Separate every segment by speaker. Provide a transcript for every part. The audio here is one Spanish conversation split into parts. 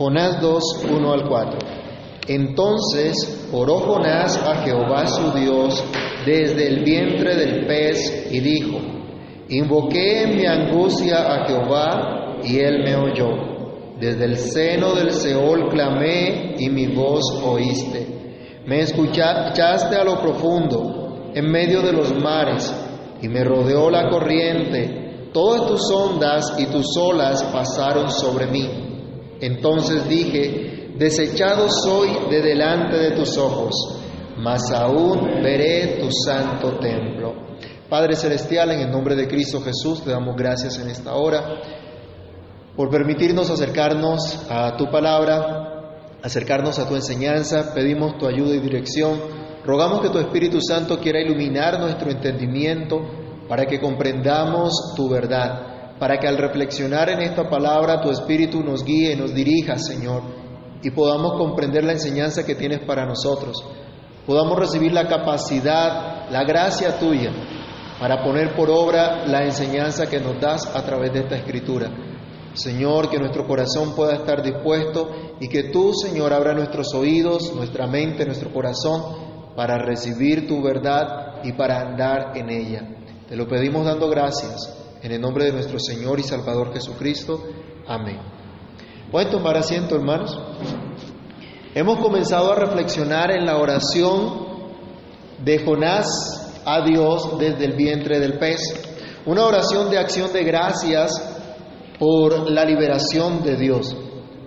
Speaker 1: Jonás 2, 1 al 4. Entonces oró Jonás a Jehová su Dios desde el vientre del pez y dijo, Invoqué en mi angustia a Jehová y él me oyó. Desde el seno del Seol clamé y mi voz oíste. Me escuchaste a lo profundo, en medio de los mares, y me rodeó la corriente. Todas tus ondas y tus olas pasaron sobre mí. Entonces dije, desechado soy de delante de tus ojos, mas aún veré tu santo templo. Padre Celestial, en el nombre de Cristo Jesús, te damos gracias en esta hora por permitirnos acercarnos a tu palabra, acercarnos a tu enseñanza, pedimos tu ayuda y dirección, rogamos que tu Espíritu Santo quiera iluminar nuestro entendimiento para que comprendamos tu verdad, para que al reflexionar en esta palabra tu Espíritu nos guíe, nos dirija, Señor, y podamos comprender la enseñanza que tienes para nosotros, podamos recibir la capacidad, la gracia tuya para poner por obra la enseñanza que nos das a través de esta escritura. Señor, que nuestro corazón pueda estar dispuesto y que tú, Señor, abra nuestros oídos, nuestra mente, nuestro corazón para recibir tu verdad y para andar en ella. Te lo pedimos dando gracias en el nombre de nuestro Señor y Salvador Jesucristo. Amén. ¿Pueden tomar asiento, hermanos? Hemos comenzado a reflexionar en la oración de Jonás a Dios desde el vientre del pez. Una oración de acción de gracias por la liberación de Dios.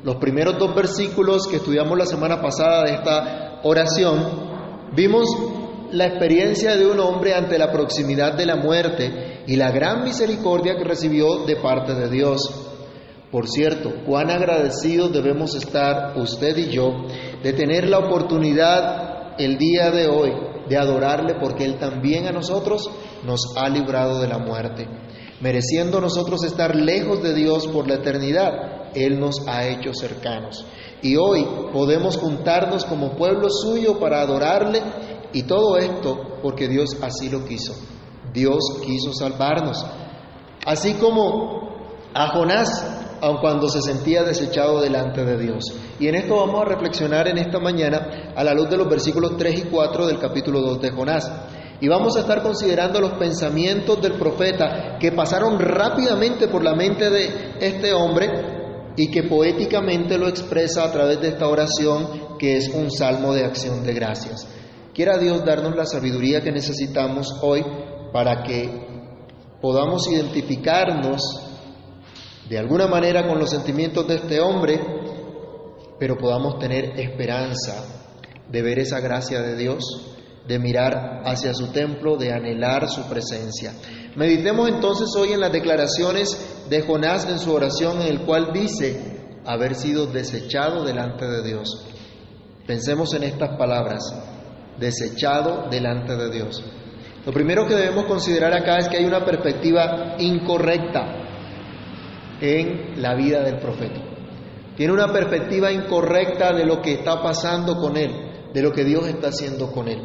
Speaker 1: Los primeros dos versículos que estudiamos la semana pasada de esta oración, vimos la experiencia de un hombre ante la proximidad de la muerte y la gran misericordia que recibió de parte de Dios. Por cierto, cuán agradecidos debemos estar usted y yo de tener la oportunidad el día de hoy de adorarle porque Él también a nosotros nos ha librado de la muerte mereciendo nosotros estar lejos de Dios por la eternidad, Él nos ha hecho cercanos. Y hoy podemos juntarnos como pueblo suyo para adorarle y todo esto porque Dios así lo quiso. Dios quiso salvarnos. Así como a Jonás, aun cuando se sentía desechado delante de Dios. Y en esto vamos a reflexionar en esta mañana a la luz de los versículos 3 y 4 del capítulo 2 de Jonás. Y vamos a estar considerando los pensamientos del profeta que pasaron rápidamente por la mente de este hombre y que poéticamente lo expresa a través de esta oración que es un salmo de acción de gracias. Quiera Dios darnos la sabiduría que necesitamos hoy para que podamos identificarnos de alguna manera con los sentimientos de este hombre, pero podamos tener esperanza de ver esa gracia de Dios de mirar hacia su templo, de anhelar su presencia. Meditemos entonces hoy en las declaraciones de Jonás en su oración en el cual dice haber sido desechado delante de Dios. Pensemos en estas palabras, desechado delante de Dios. Lo primero que debemos considerar acá es que hay una perspectiva incorrecta en la vida del profeta. Tiene una perspectiva incorrecta de lo que está pasando con él, de lo que Dios está haciendo con él.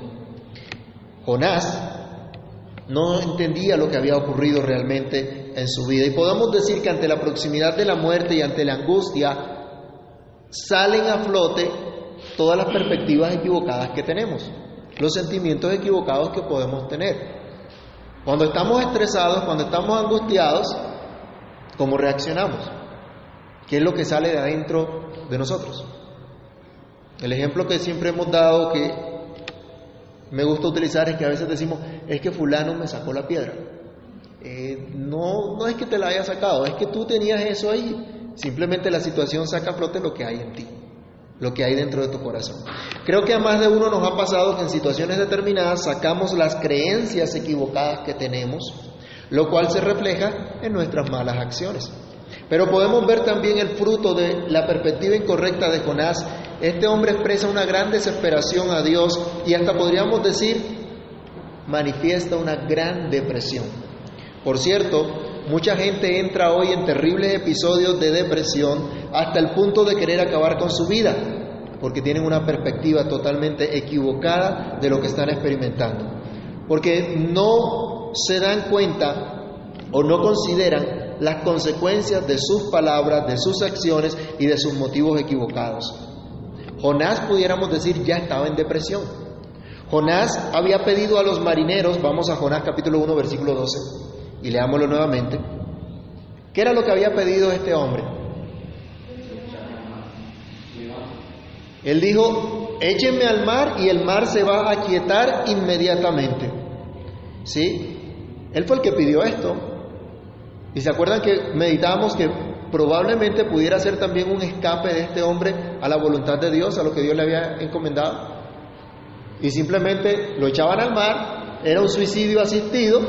Speaker 1: Jonás no entendía lo que había ocurrido realmente en su vida. Y podemos decir que ante la proximidad de la muerte y ante la angustia salen a flote todas las perspectivas equivocadas que tenemos, los sentimientos equivocados que podemos tener. Cuando estamos estresados, cuando estamos angustiados, ¿cómo reaccionamos? ¿Qué es lo que sale de adentro de nosotros? El ejemplo que siempre hemos dado que me gusta utilizar es que a veces decimos, es que fulano me sacó la piedra. Eh, no, no es que te la haya sacado, es que tú tenías eso ahí. Simplemente la situación saca a flote lo que hay en ti, lo que hay dentro de tu corazón. Creo que a más de uno nos ha pasado que en situaciones determinadas sacamos las creencias equivocadas que tenemos, lo cual se refleja en nuestras malas acciones. Pero podemos ver también el fruto de la perspectiva incorrecta de Jonás este hombre expresa una gran desesperación a Dios y hasta podríamos decir manifiesta una gran depresión. Por cierto, mucha gente entra hoy en terribles episodios de depresión hasta el punto de querer acabar con su vida, porque tienen una perspectiva totalmente equivocada de lo que están experimentando. Porque no se dan cuenta o no consideran las consecuencias de sus palabras, de sus acciones y de sus motivos equivocados. Jonás, pudiéramos decir, ya estaba en depresión. Jonás había pedido a los marineros, vamos a Jonás capítulo 1, versículo 12, y leámoslo nuevamente. ¿Qué era lo que había pedido este hombre? Él dijo, échenme al mar y el mar se va a aquietar inmediatamente. ¿Sí? Él fue el que pidió esto. Y se acuerdan que meditamos que probablemente pudiera ser también un escape de este hombre a la voluntad de Dios, a lo que Dios le había encomendado. Y simplemente lo echaban al mar, era un suicidio asistido,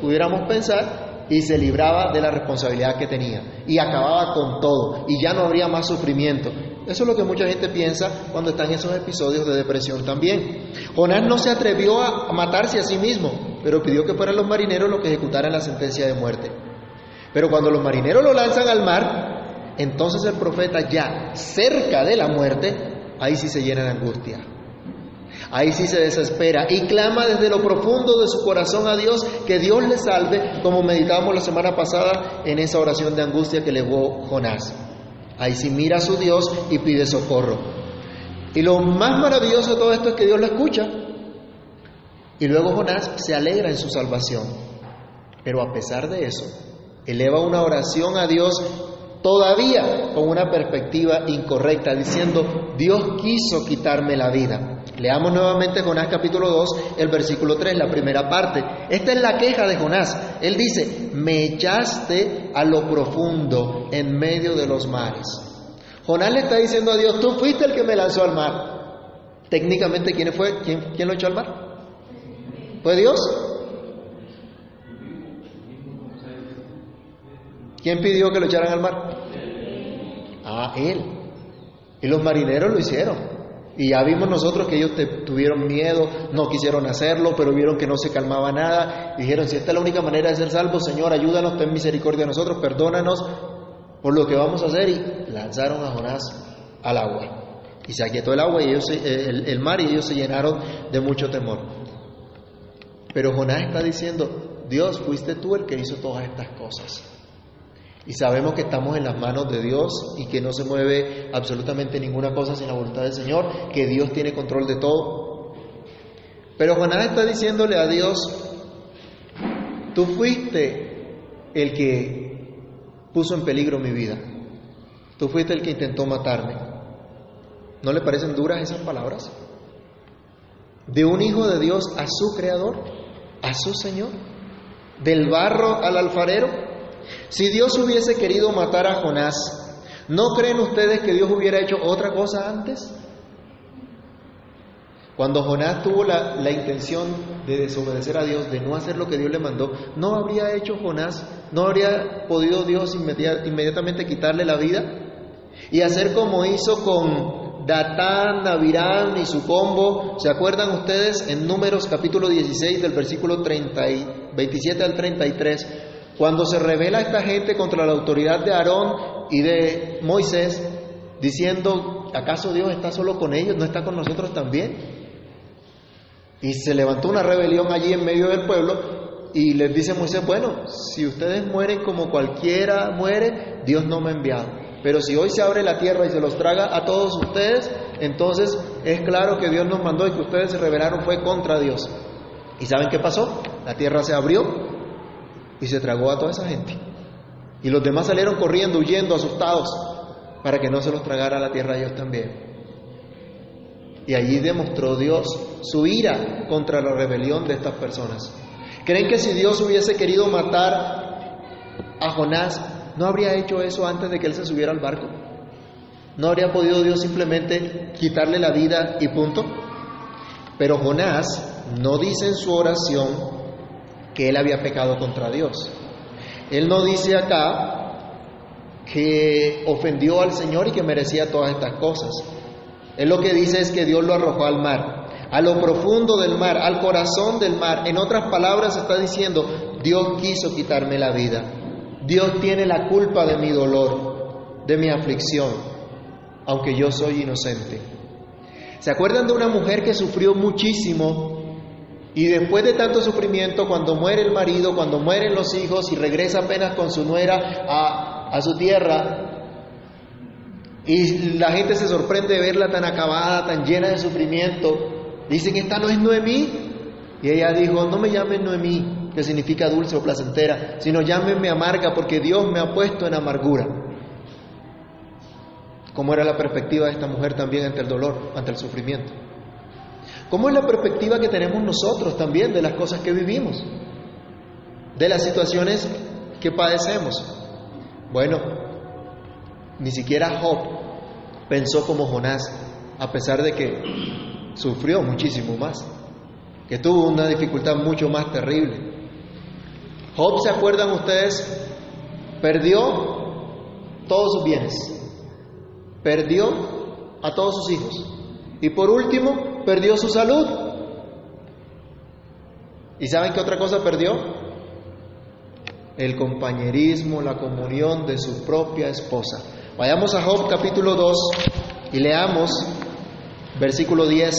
Speaker 1: pudiéramos pensar, y se libraba de la responsabilidad que tenía. Y acababa con todo, y ya no habría más sufrimiento. Eso es lo que mucha gente piensa cuando están en esos episodios de depresión también. Jonás no se atrevió a matarse a sí mismo, pero pidió que fueran los marineros los que ejecutaran la sentencia de muerte. Pero cuando los marineros lo lanzan al mar, entonces el profeta ya cerca de la muerte, ahí sí se llena de angustia. Ahí sí se desespera y clama desde lo profundo de su corazón a Dios que Dios le salve, como meditábamos la semana pasada en esa oración de angustia que legó Jonás. Ahí sí mira a su Dios y pide socorro. Y lo más maravilloso de todo esto es que Dios lo escucha. Y luego Jonás se alegra en su salvación. Pero a pesar de eso, eleva una oración a Dios todavía con una perspectiva incorrecta, diciendo, Dios quiso quitarme la vida. Leamos nuevamente Jonás capítulo 2, el versículo 3, la primera parte. Esta es la queja de Jonás. Él dice, me echaste a lo profundo en medio de los mares. Jonás le está diciendo a Dios, tú fuiste el que me lanzó al mar. Técnicamente, ¿quién fue? ¿Quién, lo echó al mar? ¿Fue Dios? ¿Quién pidió que lo echaran al mar? Ah, él. Y los marineros lo hicieron. Y ya vimos nosotros que ellos tuvieron miedo, no quisieron hacerlo, pero vieron que no se calmaba nada. Dijeron, si esta es la única manera de ser salvos, Señor, ayúdanos, ten misericordia de nosotros, perdónanos por lo que vamos a hacer. Y lanzaron a Jonás al agua. Y se aquietó el agua y ellos el, el mar y ellos se llenaron de mucho temor. Pero Jonás está diciendo, Dios, fuiste tú el que hizo todas estas cosas. Y sabemos que estamos en las manos de Dios y que no se mueve absolutamente ninguna cosa sin la voluntad del Señor, que Dios tiene control de todo. Pero Jonás está diciéndole a Dios, tú fuiste el que puso en peligro mi vida, tú fuiste el que intentó matarme. ¿No le parecen duras esas palabras? De un hijo de Dios a su creador, a su Señor, del barro al alfarero. Si Dios hubiese querido matar a Jonás, ¿no creen ustedes que Dios hubiera hecho otra cosa antes? Cuando Jonás tuvo la, intención de desobedecer a Dios, de no hacer lo que Dios le mandó, ¿no habría hecho Jonás, no habría podido Dios inmediatamente quitarle la vida? Y hacer como hizo con Datán, Abiram y su combo. ¿Se acuerdan ustedes en Números capítulo 16 del versículo 30 y 27 al 33? Cuando se revela esta gente contra la autoridad de Aarón y de Moisés, diciendo, ¿acaso Dios está solo con ellos? ¿No está con nosotros también? Y se levantó una rebelión allí en medio del pueblo y les dice Moisés, bueno, si ustedes mueren como cualquiera muere, Dios no me ha enviado. Pero si hoy se abre la tierra y se los traga a todos ustedes, entonces es claro que Dios nos mandó y que ustedes se rebelaron fue contra Dios. ¿Y saben qué pasó? La tierra se abrió y se tragó a toda esa gente. Y los demás salieron corriendo, huyendo, asustados, para que no se los tragara la tierra a ellos también. Y allí demostró Dios su ira contra la rebelión de estas personas. ¿Creen que si Dios hubiese querido matar a Jonás, no habría hecho eso antes de que él se subiera al barco? ¿No habría podido Dios simplemente quitarle la vida y punto? Pero Jonás no dice en su oración que él había pecado contra Dios. Él no dice acá que ofendió al Señor y que merecía todas estas cosas. Él lo que dice es que Dios lo arrojó al mar, a lo profundo del mar, al corazón del mar. En otras palabras está diciendo, Dios quiso quitarme la vida. Dios tiene la culpa de mi dolor, de mi aflicción, aunque yo soy inocente. ¿Se acuerdan de una mujer que sufrió muchísimo Y después de tanto sufrimiento, cuando muere el marido, cuando mueren los hijos y regresa apenas con su nuera a, su tierra, y la gente se sorprende de verla tan acabada, tan llena de sufrimiento, dicen, esta no es Noemí. Y ella dijo, no me llamen Noemí, que significa dulce o placentera, sino llámenme amarga porque Dios me ha puesto en amargura. ¿Cómo era la perspectiva de esta mujer también ante el dolor, ante el sufrimiento? ¿Cómo es la perspectiva que tenemos nosotros también de las cosas que vivimos? De las situaciones que padecemos. Bueno, ni siquiera Job pensó como Jonás, a pesar de que sufrió muchísimo más, que tuvo una dificultad mucho más terrible. Job, ¿se acuerdan ustedes? Perdió todos sus bienes, perdió a todos sus hijos y por último perdió su salud. ¿Y saben qué otra cosa perdió? El compañerismo, la comunión de su propia esposa. Vayamos a Job capítulo 2 y leamos versículo 10.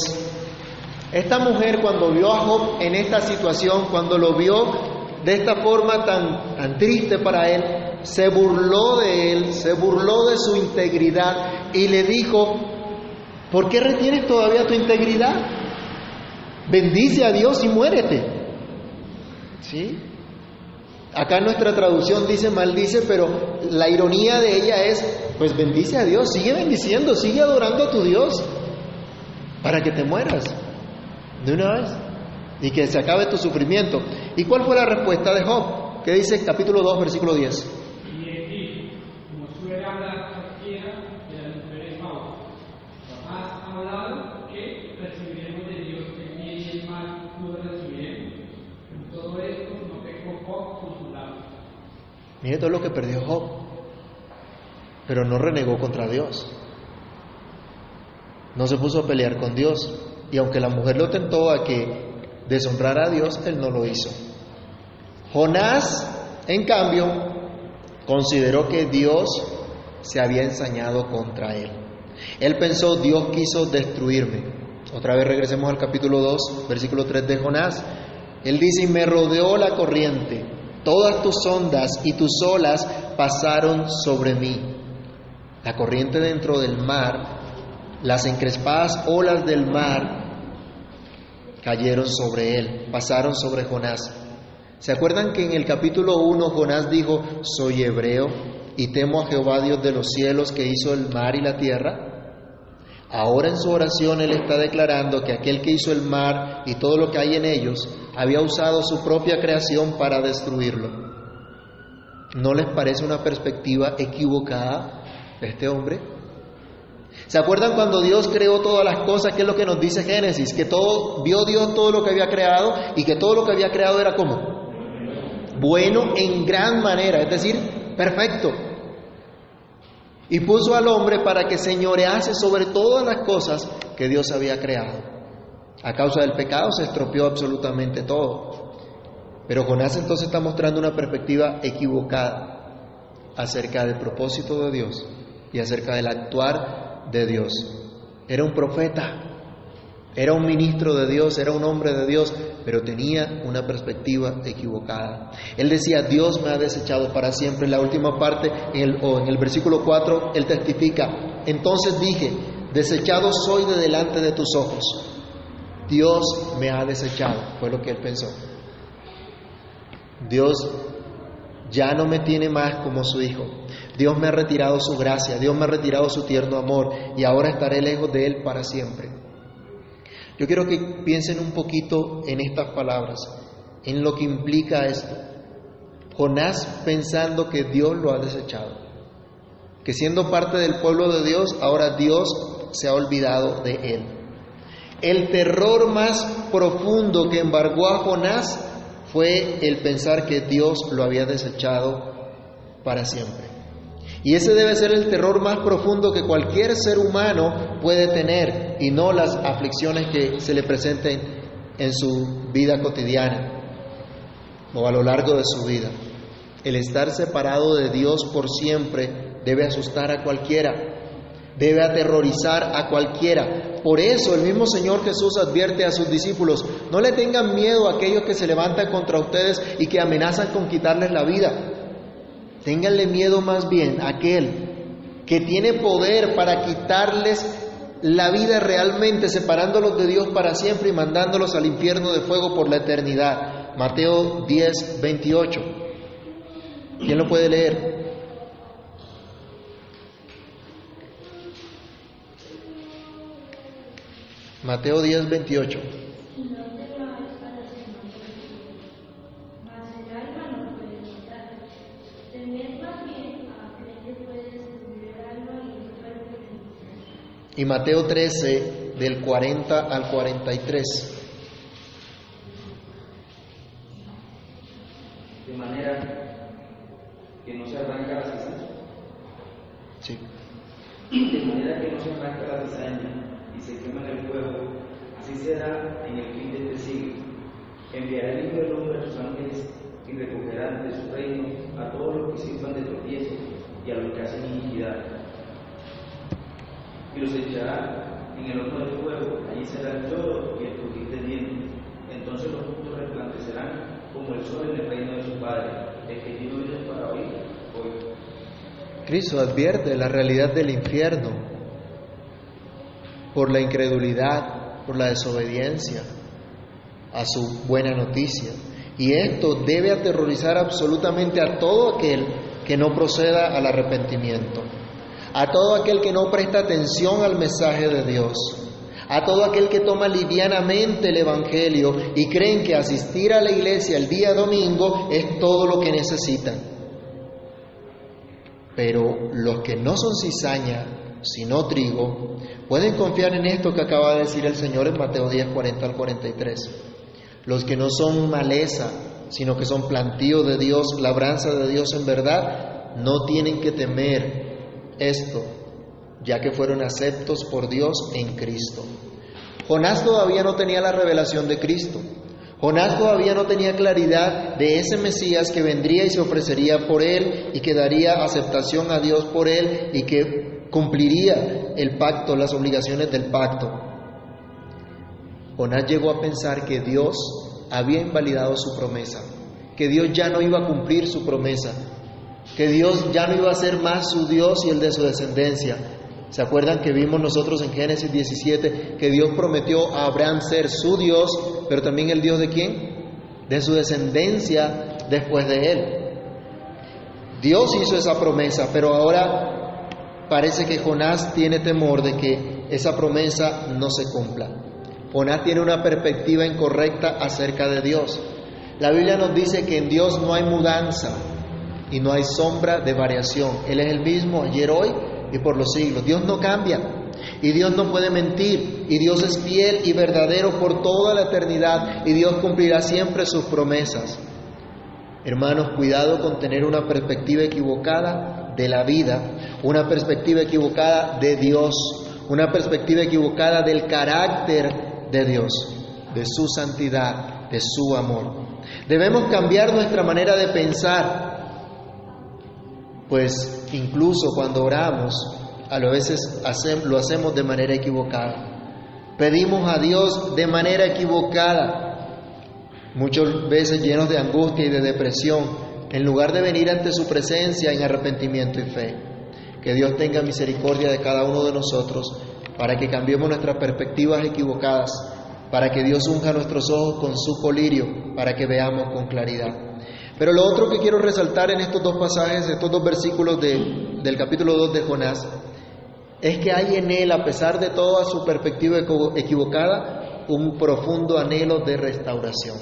Speaker 1: Esta mujer cuando vio a Job en esta situación, cuando lo vio de esta forma tan, tan triste para él, se burló de él, se burló de su integridad y le dijo, ¿Por qué retienes todavía tu integridad? Bendice a Dios y muérete. ¿Sí? Acá nuestra traducción dice maldice, pero la ironía de ella es, pues bendice a Dios, sigue bendiciendo, sigue adorando a tu Dios para que te mueras de una vez y que se acabe tu sufrimiento. ¿Y cuál fue la respuesta de Job? ¿Qué dice capítulo 2, versículo 10? Mire todo lo que perdió Job, pero no renegó contra Dios. No se puso a pelear con Dios. Y aunque la mujer lo tentó a que deshonrara a Dios, él no lo hizo. Jonás, en cambio, consideró que Dios se había ensañado contra él. Él pensó, Dios quiso destruirme. Otra vez regresemos al capítulo 2, versículo 3 de Jonás. Él dice, y me rodeó la corriente Todas tus ondas y tus olas pasaron sobre mí. La corriente dentro del mar, las encrespadas olas del mar cayeron sobre él, pasaron sobre Jonás. ¿Se acuerdan que en el capítulo 1 Jonás dijo, soy hebreo y temo a Jehová Dios de los cielos que hizo el mar y la tierra? Ahora en su oración él está declarando que aquel que hizo el mar y todo lo que hay en ellos había usado su propia creación para destruirlo. ¿No les parece una perspectiva equivocada este hombre? ¿Se acuerdan cuando Dios creó todas las cosas? ¿Qué es lo que nos dice Génesis? Que todo, vio Dios todo lo que había creado y que todo lo que había creado era como bueno en gran manera, es decir, perfecto. Y puso al hombre para que señorease sobre todas las cosas que Dios había creado. A causa del pecado se estropeó absolutamente todo. Pero Jonás entonces está mostrando una perspectiva equivocada acerca del propósito de Dios y acerca del actuar de Dios. Era un profeta, era un ministro de Dios, era un hombre de Dios, pero tenía una perspectiva equivocada. Él decía, Dios me ha desechado para siempre. En la última parte, en el, o en el versículo 4, él testifica, entonces dije, desechado soy de delante de tus ojos. Dios me ha desechado, fue lo que él pensó. Dios ya no me tiene más como su hijo. Dios me ha retirado su gracia, Dios me ha retirado su tierno amor y ahora estaré lejos de él para siempre. Yo quiero que piensen un poquito en estas palabras, en lo que implica esto. Jonás pensando que Dios lo ha desechado, que siendo parte del pueblo de Dios, ahora Dios se ha olvidado de él. El terror más profundo que embargó a Jonás fue el pensar que Dios lo había desechado para siempre. Y ese debe ser el terror más profundo que cualquier ser humano puede tener y no las aflicciones que se le presenten en su vida cotidiana o a lo largo de su vida. El estar separado de Dios por siempre debe asustar a cualquiera. debe aterrorizar a cualquiera. Por eso el mismo Señor Jesús advierte a sus discípulos, no le tengan miedo a aquellos que se levantan contra ustedes y que amenazan con quitarles la vida. Ténganle miedo más bien a aquel que tiene poder para quitarles la vida realmente, separándolos de Dios para siempre y mandándolos al infierno de fuego por la eternidad. Mateo 10, 28. ¿Quién lo puede leer? Mateo 10, 28. Y Mateo 13, del 40 al 43.
Speaker 2: De manera que no se arranca la cizaña.
Speaker 1: Sí.
Speaker 2: De manera que no se arranca la cizaña y se quema en el fuego, así será en el fin de este siglo. Enviará el Hijo del Hombre a sus ángeles y recogerán de su reino a todos los que sirvan de tropiezo y a los que hacen iniquidad. Y los echará en el horno del fuego, allí será el lloro y el crujir de dientes. Entonces los justos resplandecerán como el sol en el reino de su Padre. El que tiene oídos para oír, oiga.
Speaker 1: Cristo advierte la realidad del infierno por la incredulidad, por la desobediencia a su buena noticia. Y esto debe aterrorizar absolutamente a todo aquel que no proceda al arrepentimiento, a todo aquel que no presta atención al mensaje de Dios, a todo aquel que toma livianamente el Evangelio y creen que asistir a la iglesia el día domingo es todo lo que necesitan. Pero los que no son cizaña, sino trigo, pueden confiar en esto que acaba de decir el Señor en Mateo 10, 40 al 43. Los que no son maleza, sino que son plantío de Dios, labranza de Dios en verdad, no tienen que temer esto, ya que fueron aceptos por Dios en Cristo. Jonás todavía no tenía la revelación de Cristo. Jonás todavía no tenía claridad de ese Mesías que vendría y se ofrecería por él y que daría aceptación a Dios por él y que cumpliría el pacto, las obligaciones del pacto. Jonás llegó a pensar que Dios había invalidado su promesa, que Dios ya no iba a cumplir su promesa, que Dios ya no iba a ser más su Dios y el de su descendencia. ¿Se acuerdan que vimos nosotros en Génesis 17 que Dios prometió a Abraham ser su Dios, pero también el Dios de quién? De su descendencia después de él. Dios hizo esa promesa, pero ahora parece que Jonás tiene temor de que esa promesa no se cumpla. Jonás tiene una perspectiva incorrecta acerca de Dios. La Biblia nos dice que en Dios no hay mudanza y no hay sombra de variación. Él es el mismo ayer, hoy y por los siglos. Dios no cambia y Dios no puede mentir y Dios es fiel y verdadero por toda la eternidad y Dios cumplirá siempre sus promesas. Hermanos, cuidado con tener una perspectiva equivocada de la vida, una perspectiva equivocada de Dios, una perspectiva equivocada del carácter de Dios, de su santidad, de su amor. Debemos cambiar nuestra manera de pensar, pues incluso cuando oramos, a veces lo hacemos de manera equivocada. Pedimos a Dios de manera equivocada, muchas veces llenos de angustia y de depresión, en lugar de venir ante su presencia en arrepentimiento y fe. Que Dios tenga misericordia de cada uno de nosotros para que cambiemos nuestras perspectivas equivocadas, para que Dios unja nuestros ojos con su colirio, para que veamos con claridad. Pero lo otro que quiero resaltar en estos dos pasajes, estos dos versículos de, del capítulo 2 de Jonás, es que hay en él, a pesar de toda su perspectiva equivocada, un profundo anhelo de restauración.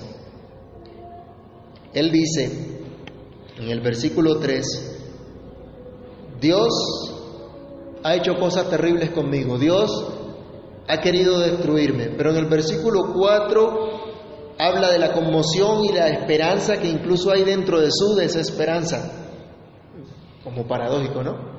Speaker 1: Él dice en el versículo 3, Dios ha hecho cosas terribles conmigo, Dios ha querido destruirme, pero en el versículo 4 habla de la conmoción y la esperanza que incluso hay dentro de su desesperanza, como paradójico, ¿no?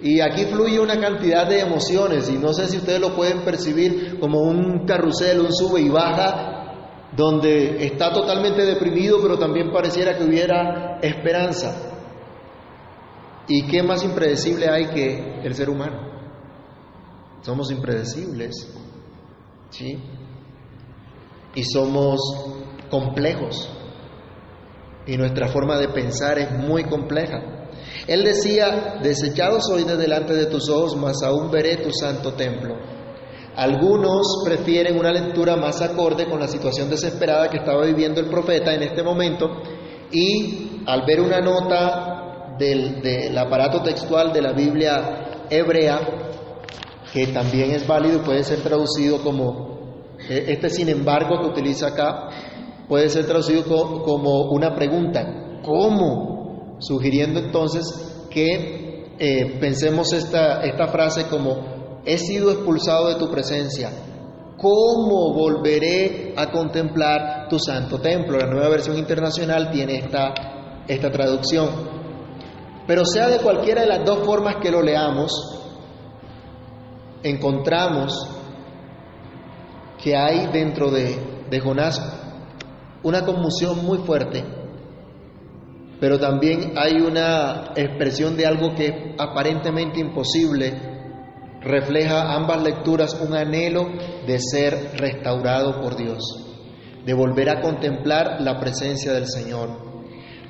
Speaker 1: Y aquí fluye una cantidad de emociones y no sé si ustedes lo pueden percibir como un carrusel, un sube y baja, donde está totalmente deprimido, pero también pareciera que hubiera esperanza. ¿Y qué más impredecible hay que el ser humano? somos impredecibles, ¿sí? Y somos complejos, y nuestra forma de pensar es muy compleja. Él decía, desechado soy de delante de tus ojos, mas aún veré tu santo templo. Algunos prefieren una lectura más acorde con la situación desesperada que estaba viviendo el profeta en este momento y al ver una nota del, del aparato textual de la Biblia hebrea, que también es válido y puede ser traducido como, este sin embargo que utiliza acá, puede ser traducido como una pregunta, ¿cómo? Sugiriendo entonces que eh, pensemos esta, esta frase como, he sido expulsado de tu presencia, ¿cómo volveré a contemplar tu santo templo? La nueva versión internacional tiene esta, esta traducción. Pero sea de cualquiera de las dos formas que lo leamos, encontramos que hay dentro de, de Jonás una conmoción muy fuerte, pero también hay una expresión de algo que aparentemente imposible, refleja ambas lecturas un anhelo de ser restaurado por Dios, de volver a contemplar la presencia del Señor.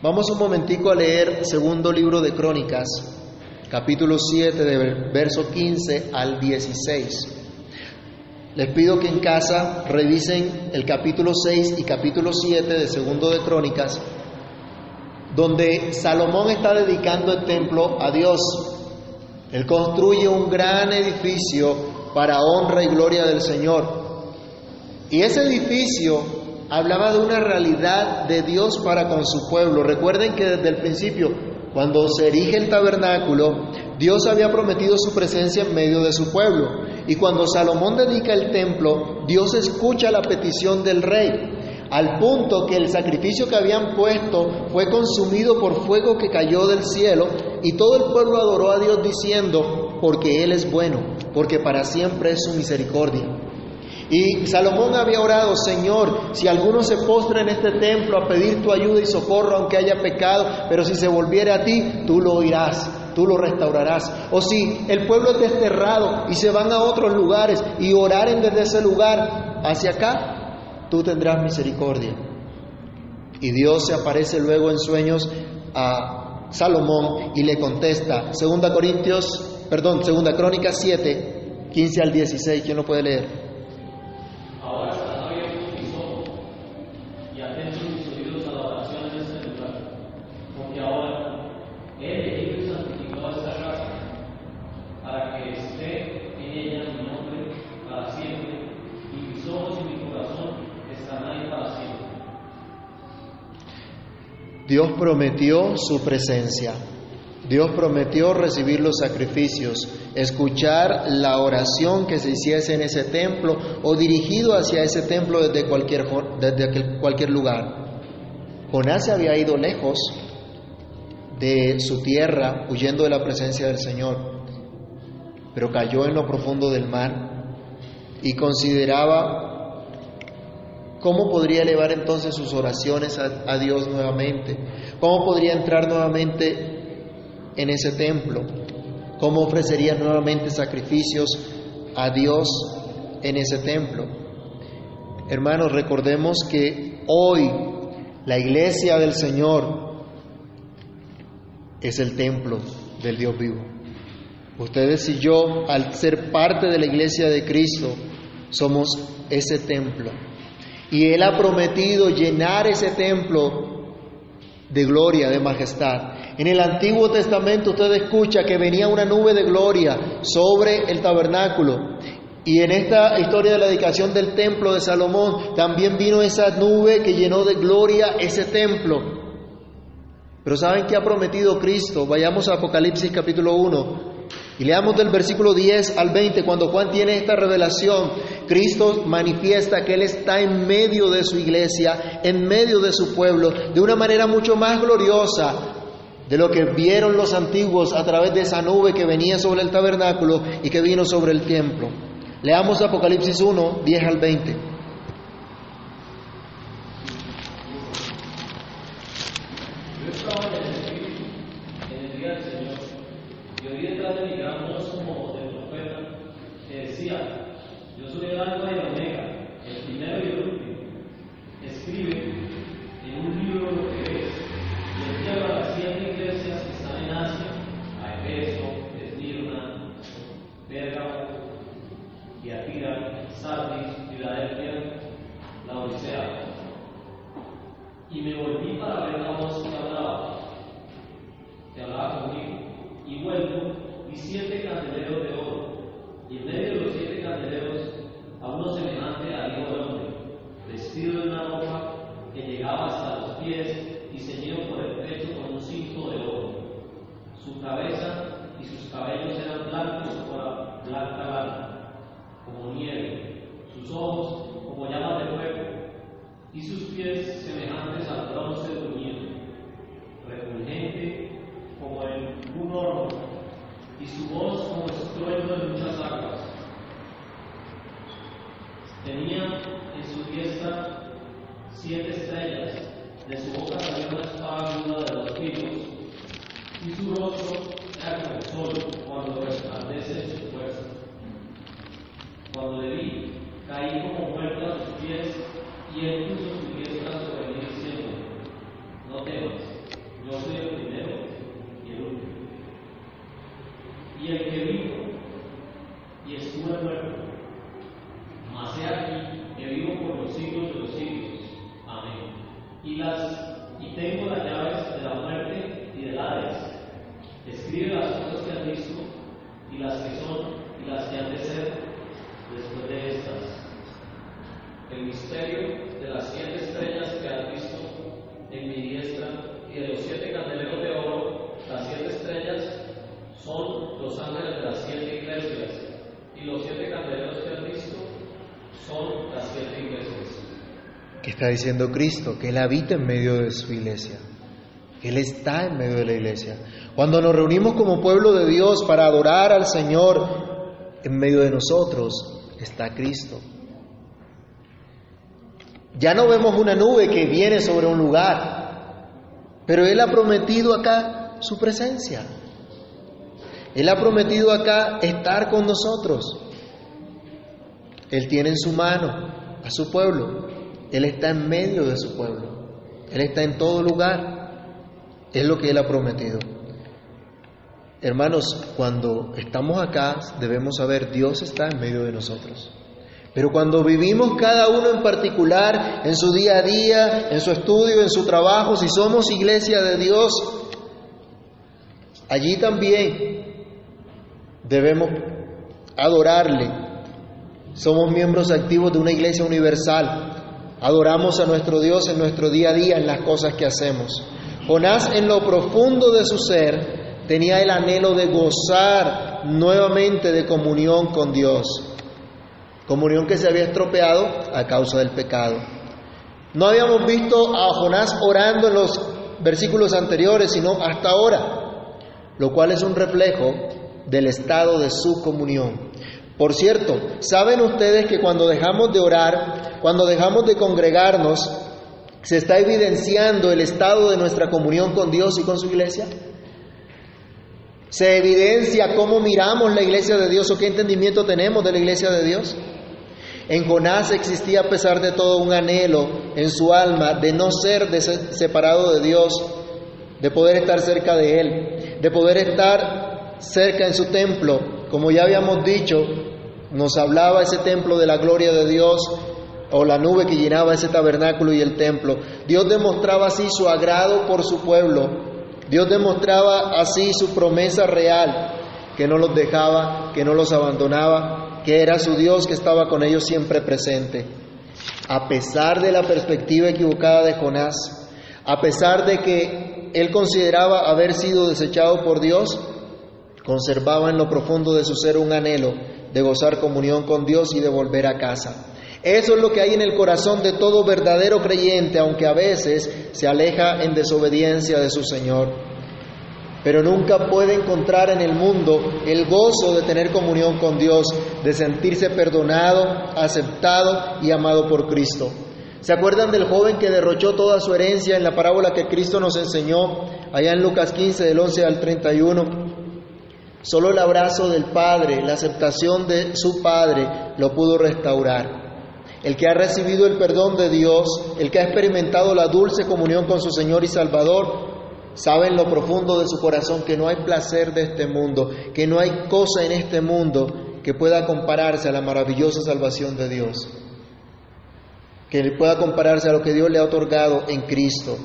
Speaker 1: Vamos un momentico a leer segundo libro de Crónicas, capítulo 7, de verso 15 al 16. Les pido que en casa revisen el capítulo 6 y capítulo 7 de Segundo de Crónicas, donde Salomón está dedicando el templo a Dios. Él construye un gran edificio para honra y gloria del Señor. Y ese edificio hablaba de una realidad de Dios para con su pueblo. Recuerden que desde el principio, cuando se erige el tabernáculo, Dios había prometido su presencia en medio de su pueblo. Y cuando Salomón dedica el templo, Dios escucha la petición del rey, al punto que el sacrificio que habían puesto fue consumido por fuego que cayó del cielo, y todo el pueblo adoró a Dios diciendo, porque Él es bueno, porque para siempre es su misericordia. Y Salomón había orado, Señor, si alguno se postra en este templo a pedir tu ayuda y socorro, aunque haya pecado, pero si se volviere a ti, tú lo oirás tú lo restaurarás. O si el pueblo es desterrado y se van a otros lugares y oraren desde ese lugar hacia acá, tú tendrás misericordia. Y Dios se aparece luego en sueños a Salomón y le contesta, segunda Corintios, perdón, segunda Crónica 7, 15 al 16, ¿quién lo puede leer? Dios prometió su presencia. Dios prometió recibir los sacrificios, escuchar la oración que se hiciese en ese templo o dirigido hacia ese templo desde cualquier, desde cualquier lugar. Jonás se había ido lejos de su tierra, huyendo de la presencia del Señor, pero cayó en lo profundo del mar y consideraba ¿Cómo podría elevar entonces sus oraciones a, Dios nuevamente? ¿Cómo podría entrar nuevamente en ese templo? ¿Cómo ofrecería nuevamente sacrificios a Dios en ese templo? Hermanos, recordemos que hoy la iglesia del Señor es el templo del Dios vivo. Ustedes y yo, al ser parte de la iglesia de Cristo, somos ese templo. Y Él ha prometido llenar ese templo de gloria, de majestad. En el Antiguo Testamento usted escucha que venía una nube de gloria sobre el tabernáculo. Y en esta historia de la dedicación del templo de Salomón también vino esa nube que llenó de gloria ese templo. Pero ¿saben qué ha prometido Cristo? Vayamos a Apocalipsis capítulo 1. Y leamos del versículo 10 al 20, cuando Juan tiene esta revelación, Cristo manifiesta que Él está en medio de su iglesia, en medio de su pueblo, de una manera mucho más gloriosa de lo que vieron los antiguos a través de esa nube que venía sobre el tabernáculo y que vino sobre el templo. Leamos Apocalipsis 1, 10 al 20.
Speaker 3: y oí detrás de mi gran voz como de profeta que Pérgamo, Tiatira, Sardis, Filadelfia, la Odisea. Y me volví para ver la voz que hablaba, que hablaba conmigo, y vuelvo, y siete candeleros de oro, y en medio de los siete candeleros a uno semejante a hijo de hombre, vestido de una ropa que llegaba hasta los pies y ceñido por el pecho con un cinto de oro. Su cabeza y sus cabellos eran blancos como la blanca lana, como nieve, sus ojos como llamas de fuego, y sus pies semejantes al bronce bruñido, refulgente como en un horno, y su voz como estruendo de muchas aguas. Tenía en su diestra siete estrellas, de su boca salió una espada aguda de dos filos, y su rostro era como el sol cuando resplandece su fuerza. Cuando le vi, caí como muerto a sus pies, y él puso su diestra sobre mí diciendo, no temas, yo soy el primero y el último. Y el que vivo y estuve muerto, mas he aquí que vivo por los siglos de los siglos. Amén. Y las y tengo las llaves de la muerte y del Hades. Escribe las cosas que has visto y las que son y las que han de ser después de estas. El misterio de las siete estrellas que has visto en mi diestra y de los siete candeleros de oro, las siete estrellas son los ángeles de las siete iglesias y los siete candeleros que has visto son las siete iglesias.
Speaker 1: ¿Qué está diciendo Cristo? Que Él habita en medio de su iglesia. Él está en medio de la iglesia. Cuando nos reunimos como pueblo de Dios para adorar al Señor, en medio de nosotros está Cristo. Ya no vemos una nube que viene sobre un lugar, pero Él ha prometido acá su presencia. Él ha prometido acá estar con nosotros. Él tiene en su mano a su pueblo. Él está en medio de su pueblo. Él está en todo lugar. Es lo que Él ha prometido. Hermanos, cuando estamos acá debemos saber Dios está en medio de nosotros. Pero cuando vivimos cada uno en particular, en su día a día, en su estudio, en su trabajo, si somos iglesia de Dios, allí también debemos adorarle. Somos miembros activos de una iglesia universal. Adoramos a nuestro Dios en nuestro día a día, en las cosas que hacemos. Jonás en lo profundo de su ser tenía el anhelo de gozar nuevamente de comunión con Dios. Comunión que se había estropeado a causa del pecado. No habíamos visto a Jonás orando en los versículos anteriores, sino hasta ahora, lo cual es un reflejo del estado de su comunión. Por cierto, ¿saben ustedes que cuando dejamos de orar, cuando dejamos de congregarnos, se está evidenciando el estado de nuestra comunión con Dios y con su iglesia? ¿Se evidencia cómo miramos la iglesia de Dios o qué entendimiento tenemos de la iglesia de Dios? En Jonás existía a pesar de todo un anhelo en su alma de no ser separado de Dios, de poder estar cerca de Él, de poder estar cerca en su templo. Como ya habíamos dicho, nos hablaba ese templo de la gloria de Dios o la nube que llenaba ese tabernáculo y el templo. Dios demostraba así su agrado por su pueblo. Dios demostraba así su promesa real, que no los dejaba, que no los abandonaba, que era su Dios que estaba con ellos siempre presente. A pesar de la perspectiva equivocada de Jonás, a pesar de que él consideraba haber sido desechado por Dios, conservaba en lo profundo de su ser un anhelo de gozar comunión con Dios y de volver a casa. Eso es lo que hay en el corazón de todo verdadero creyente, aunque a veces se aleja en desobediencia de su Señor. Pero nunca puede encontrar en el mundo el gozo de tener comunión con Dios, de sentirse perdonado, aceptado y amado por Cristo. ¿Se acuerdan del joven que derrochó toda su herencia en la parábola que Cristo nos enseñó allá en Lucas 15 del 11 al 31? Solo el abrazo del Padre, la aceptación de su Padre lo pudo restaurar. El que ha recibido el perdón de Dios, el que ha experimentado la dulce comunión con su Señor y Salvador, sabe en lo profundo de su corazón que no hay placer de este mundo, que no hay cosa en este mundo que pueda compararse a la maravillosa salvación de Dios, que pueda compararse a lo que Dios le ha otorgado en Cristo,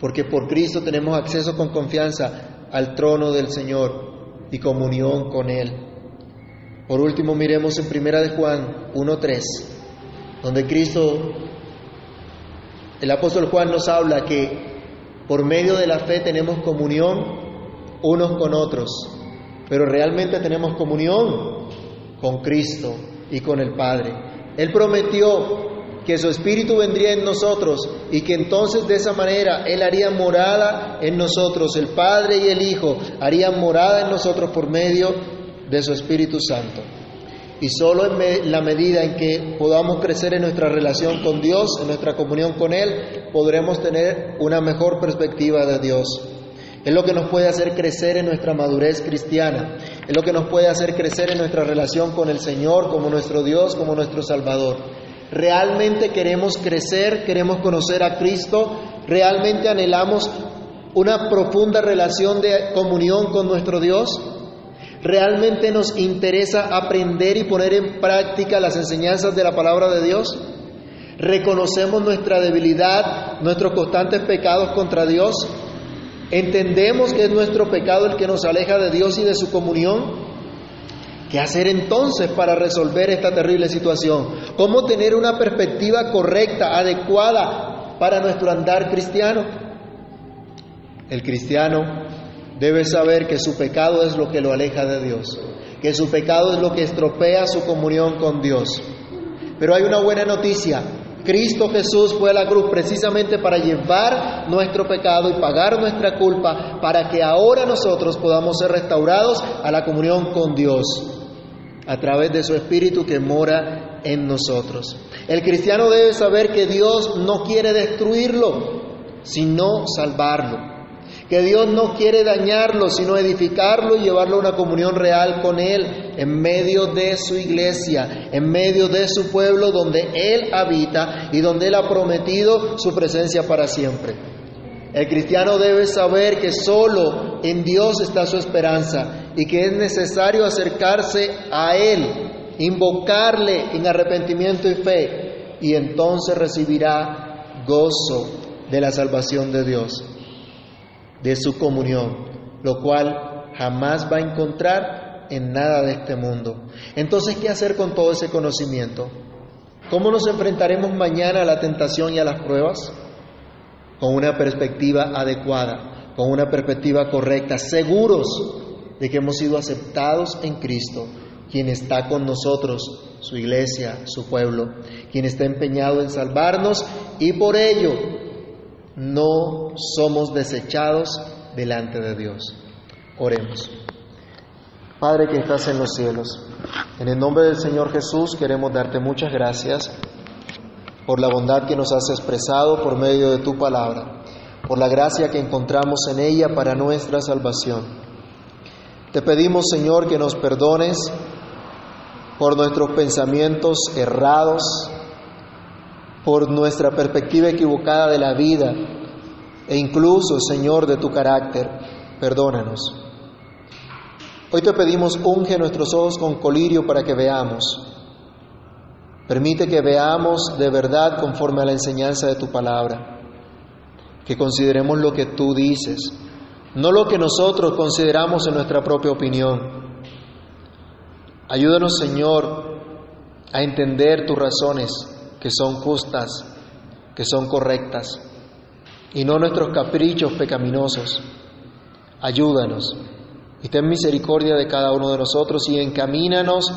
Speaker 1: porque por Cristo tenemos acceso con confianza al trono del Señor y comunión con Él. Por último, miremos en Primera de Juan 1.3, donde Cristo, el apóstol Juan nos habla que por medio de la fe tenemos comunión unos con otros, pero realmente tenemos comunión con Cristo y con el Padre. Él prometió que su Espíritu vendría en nosotros y que entonces de esa manera Él haría morada en nosotros, el Padre y el Hijo harían morada en nosotros por medio de su Espíritu Santo. Y solo en la medida en que podamos crecer en nuestra relación con Dios, en nuestra comunión con Él, podremos tener una mejor perspectiva de Dios. Es lo que nos puede hacer crecer en nuestra madurez cristiana. Es lo que nos puede hacer crecer en nuestra relación con el Señor, como nuestro Dios, como nuestro Salvador. ¿Realmente queremos crecer? ¿Queremos conocer a Cristo? ¿Realmente anhelamos una profunda relación de comunión con nuestro Dios? ¿Realmente nos interesa aprender y poner en práctica las enseñanzas de la palabra de Dios? ¿Reconocemos nuestra debilidad, nuestros constantes pecados contra Dios? ¿Entendemos que es nuestro pecado el que nos aleja de Dios y de su comunión? ¿Qué hacer entonces para resolver esta terrible situación? ¿Cómo tener una perspectiva correcta, adecuada para nuestro andar cristiano? El cristiano debe saber que su pecado es lo que lo aleja de Dios, que su pecado es lo que estropea su comunión con Dios. Pero hay una buena noticia. Cristo Jesús fue a la cruz precisamente para llevar nuestro pecado y pagar nuestra culpa para que ahora nosotros podamos ser restaurados a la comunión con Dios a través de su Espíritu que mora en nosotros. El cristiano debe saber que Dios no quiere destruirlo, sino salvarlo que Dios no quiere dañarlo, sino edificarlo y llevarlo a una comunión real con Él en medio de su iglesia, en medio de su pueblo donde Él habita y donde Él ha prometido su presencia para siempre. El cristiano debe saber que solo en Dios está su esperanza y que es necesario acercarse a Él, invocarle en arrepentimiento y fe, y entonces recibirá gozo de la salvación de Dios de su comunión, lo cual jamás va a encontrar en nada de este mundo. Entonces, ¿qué hacer con todo ese conocimiento? ¿Cómo nos enfrentaremos mañana a la tentación y a las pruebas? Con una perspectiva adecuada, con una perspectiva correcta, seguros de que hemos sido aceptados en Cristo, quien está con nosotros, su iglesia, su pueblo, quien está empeñado en salvarnos y por ello no somos desechados delante de Dios. Oremos. Padre que estás en los cielos, en el nombre del Señor Jesús queremos darte muchas gracias por la bondad que nos has expresado por medio de tu palabra, por la gracia que encontramos en ella para nuestra salvación. Te pedimos, Señor, que nos perdones por nuestros pensamientos errados, por nuestra perspectiva equivocada de la vida e incluso, Señor, de tu carácter. Perdónanos. Hoy te pedimos, unge nuestros ojos con colirio para que veamos. Permite que veamos de verdad conforme a la enseñanza de tu palabra. Que consideremos lo que tú dices, no lo que nosotros consideramos en nuestra propia opinión. Ayúdanos, Señor, a entender tus razones que son justas, que son correctas, y no nuestros caprichos pecaminosos. Ayúdanos y ten misericordia de cada uno de nosotros y encamínanos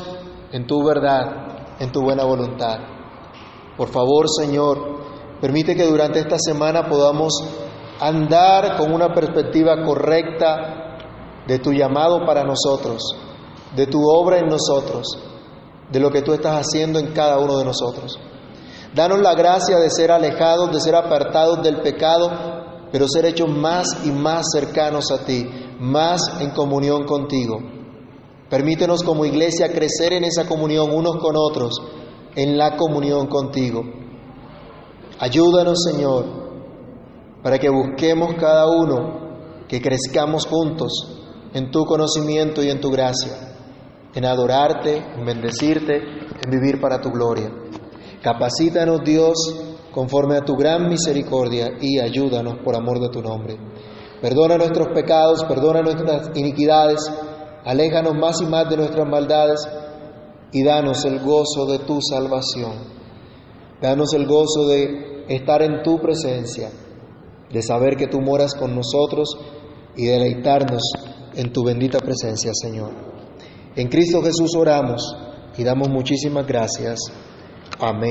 Speaker 1: en tu verdad, en tu buena voluntad. Por favor, Señor, permite que durante esta semana podamos andar con una perspectiva correcta de tu llamado para nosotros, de tu obra en nosotros, de lo que tú estás haciendo en cada uno de nosotros. Danos la gracia de ser alejados, de ser apartados del pecado, pero ser hechos más y más cercanos a ti, más en comunión contigo. Permítenos como iglesia crecer en esa comunión unos con otros, en la comunión contigo. Ayúdanos, Señor, para que busquemos cada uno, que crezcamos juntos en tu conocimiento y en tu gracia, en adorarte, en bendecirte, en vivir para tu gloria. Capacítanos, Dios, conforme a tu gran misericordia y ayúdanos por amor de tu nombre. Perdona nuestros pecados, perdona nuestras iniquidades, aléjanos más y más de nuestras maldades y danos el gozo de tu salvación. Danos el gozo de estar en tu presencia, de saber que tú moras con nosotros y deleitarnos en tu bendita presencia, Señor. En Cristo Jesús oramos y damos muchísimas gracias. Amén.